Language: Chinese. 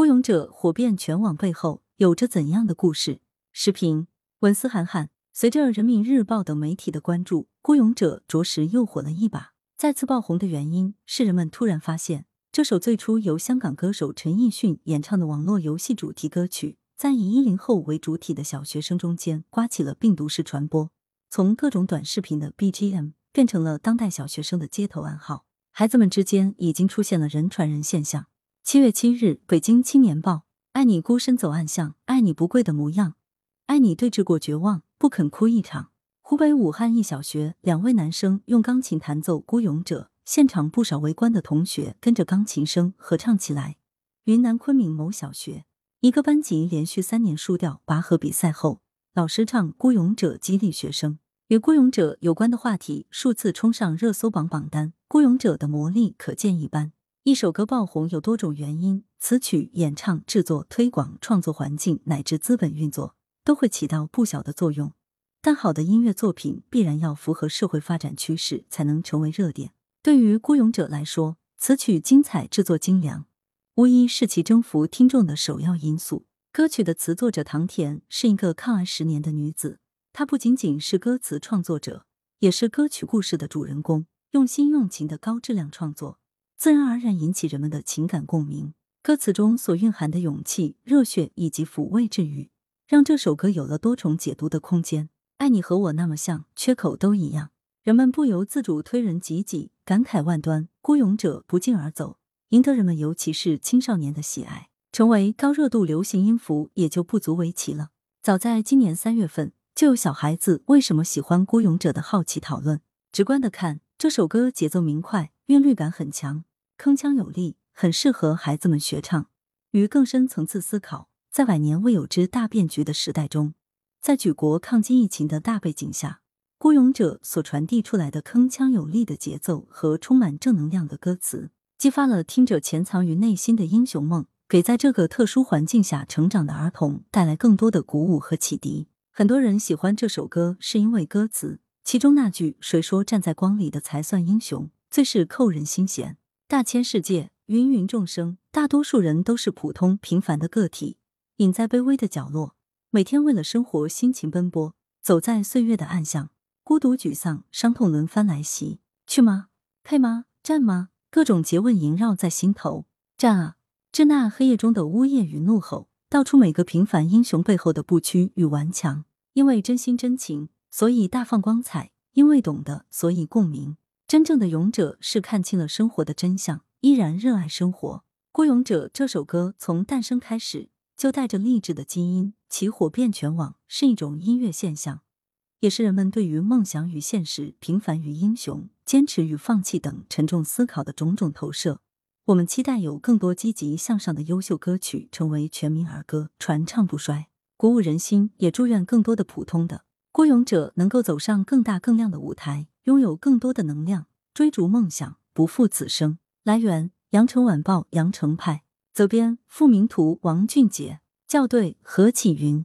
孤勇者火遍全网背后有着怎样的故事？视频文思涵涵。随着人民日报等媒体的关注，孤勇者着实又火了一把。再次爆红的原因是人们突然发现，这首最初由香港歌手陈奕迅演唱的网络游戏主题歌曲，在以一零后为主体的小学生中间刮起了病毒式传播，从各种短视频的 BGM 变成了当代小学生的街头暗号。孩子们之间已经出现了人传人现象。七月七日，北京青年报：爱你孤身走暗巷，爱你不跪的模样，爱你对峙过绝望，不肯哭一场。湖北武汉一小学两位男生用钢琴弹奏《孤勇者》，现场不少围观的同学跟着钢琴声合唱起来。云南昆明某小学一个班级连续三年输掉拔河比赛后，老师唱《孤勇者》激励学生。与《孤勇者》有关的话题数次冲上热搜榜榜单，《孤勇者》的魔力可见一斑。一首歌爆红有多种原因，词曲、演唱、制作、推广、创作环境乃至资本运作都会起到不小的作用。但好的音乐作品必然要符合社会发展趋势，才能成为热点。对于《孤勇者》来说，词曲精彩、制作精良，无疑是其征服听众的首要因素。歌曲的词作者唐田是一个抗癌十年的女子，她不仅仅是歌词创作者，也是歌曲故事的主人公，用心用情的高质量创作。自然而然引起人们的情感共鸣，歌词中所蕴含的勇气、热血以及抚慰治愈，让这首歌有了多重解读的空间。爱你和我那么像，缺口都一样，人们不由自主推人挤挤，感慨万端。孤勇者不胫而走，赢得人们尤其是青少年的喜爱，成为高热度流行音符也就不足为奇了。早在今年三月份，就有小孩子为什么喜欢孤勇者的好奇讨论。直观的看，这首歌节奏明快，韵律感很强。铿锵有力，很适合孩子们学唱。于更深层次思考，在百年未有之大变局的时代中，在举国抗击疫情的大背景下，孤勇者所传递出来的铿锵有力的节奏和充满正能量的歌词，激发了听者潜藏于内心的英雄梦，给在这个特殊环境下成长的儿童带来更多的鼓舞和启迪。很多人喜欢这首歌，是因为歌词，其中那句“谁说站在光里的才算英雄”，最是扣人心弦。大千世界，芸芸众生，大多数人都是普通平凡的个体，隐在卑微的角落，每天为了生活辛勤奔波，走在岁月的暗巷，孤独、沮丧、伤痛轮番来袭。去吗？配吗？战吗？各种诘问萦绕在心头。战啊！这那黑夜中的呜咽与怒吼，道出每个平凡英雄背后的不屈与顽强。因为真心真情，所以大放光彩；因为懂得，所以共鸣。真正的勇者是看清了生活的真相，依然热爱生活。《孤勇者》这首歌从诞生开始就带着励志的基因，其火遍全网是一种音乐现象，也是人们对于梦想与现实、平凡与英雄、坚持与放弃等沉重思考的种种投射。我们期待有更多积极向上的优秀歌曲成为全民儿歌，传唱不衰，鼓舞人心。也祝愿更多的普通的孤勇者能够走上更大更亮的舞台。拥有更多的能量，追逐梦想，不负此生。来源：羊城晚报羊城派，责编：付明图，王俊杰，校对：何启云。